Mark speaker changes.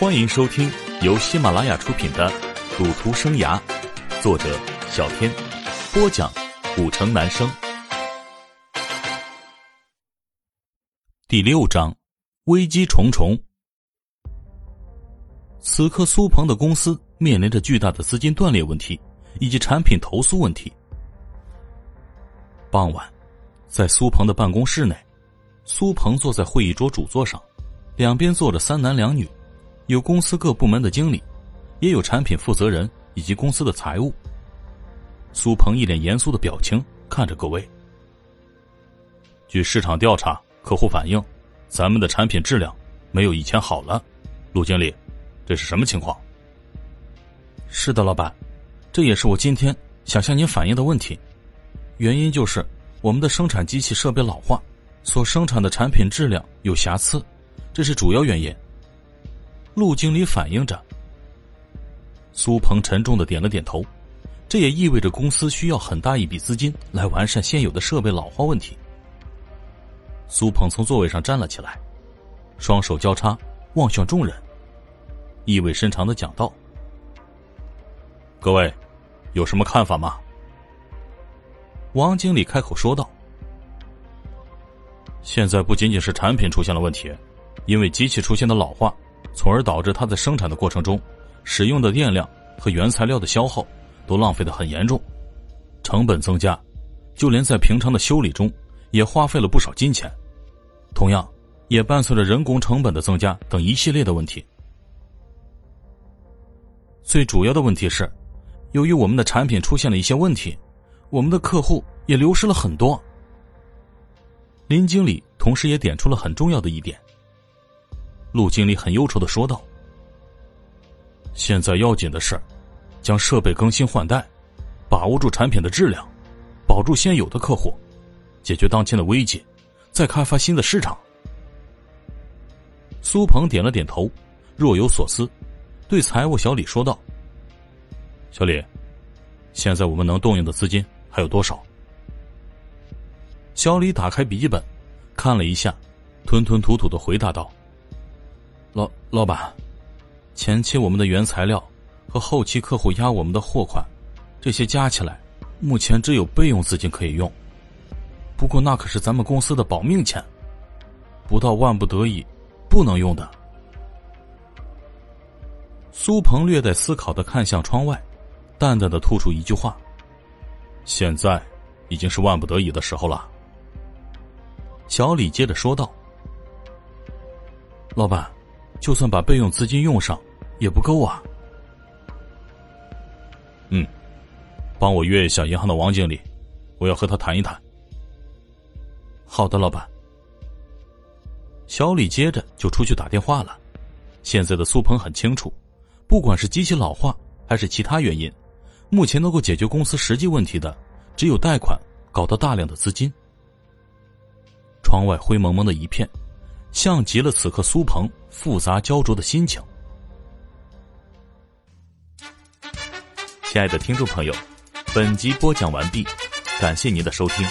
Speaker 1: 欢迎收听由喜马拉雅出品的《赌徒生涯》，作者小天，播讲古城男生。第六章，危机重重。此刻，苏鹏的公司面临着巨大的资金断裂问题以及产品投诉问题。傍晚，在苏鹏的办公室内，苏鹏坐在会议桌主座上，两边坐着三男两女。有公司各部门的经理，也有产品负责人以及公司的财务。苏鹏一脸严肃的表情看着各位。据市场调查，客户反映，咱们的产品质量没有以前好了。陆经理，这是什么情况？
Speaker 2: 是的，老板，这也是我今天想向您反映的问题。原因就是我们的生产机器设备老化，所生产的产品质量有瑕疵，这是主要原因。
Speaker 1: 陆经理反映着，苏鹏沉重的点了点头，这也意味着公司需要很大一笔资金来完善现有的设备老化问题。苏鹏从座位上站了起来，双手交叉望向众人，意味深长的讲道：“各位，有什么看法吗？”
Speaker 2: 王经理开口说道：“
Speaker 1: 现在不仅仅是产品出现了问题，因为机器出现的老化。”从而导致它在生产的过程中，使用的电量和原材料的消耗都浪费的很严重，成本增加，就连在平常的修理中也花费了不少金钱，同样也伴随着人工成本的增加等一系列的问题。最主要的问题是，由于我们的产品出现了一些问题，我们的客户也流失了很多。林经理同时也点出了很重要的一点。陆经理很忧愁的说道：“现在要紧的是，将设备更新换代，把握住产品的质量，保住现有的客户，解决当前的危机，再开发新的市场。”苏鹏点了点头，若有所思，对财务小李说道：“小李，现在我们能动用的资金还有多少？”小李打开笔记本，看了一下，吞吞吐吐的回答道。
Speaker 2: 老老板，前期我们的原材料和后期客户压我们的货款，这些加起来，目前只有备用资金可以用。不过那可是咱们公司的保命钱，不到万不得已，不能用的。
Speaker 1: 苏鹏略带思考的看向窗外，淡淡的吐出一句话：“现在已经是万不得已的时候了。”
Speaker 2: 小李接着说道：“老板。”就算把备用资金用上，也不够啊。
Speaker 1: 嗯，帮我约一下银行的王经理，我要和他谈一谈。
Speaker 2: 好的，老板。
Speaker 1: 小李接着就出去打电话了。现在的苏鹏很清楚，不管是机器老化还是其他原因，目前能够解决公司实际问题的，只有贷款搞到大量的资金。窗外灰蒙蒙的一片。像极了此刻苏鹏复杂焦灼的心情。亲爱的听众朋友，本集播讲完毕，感谢您的收听。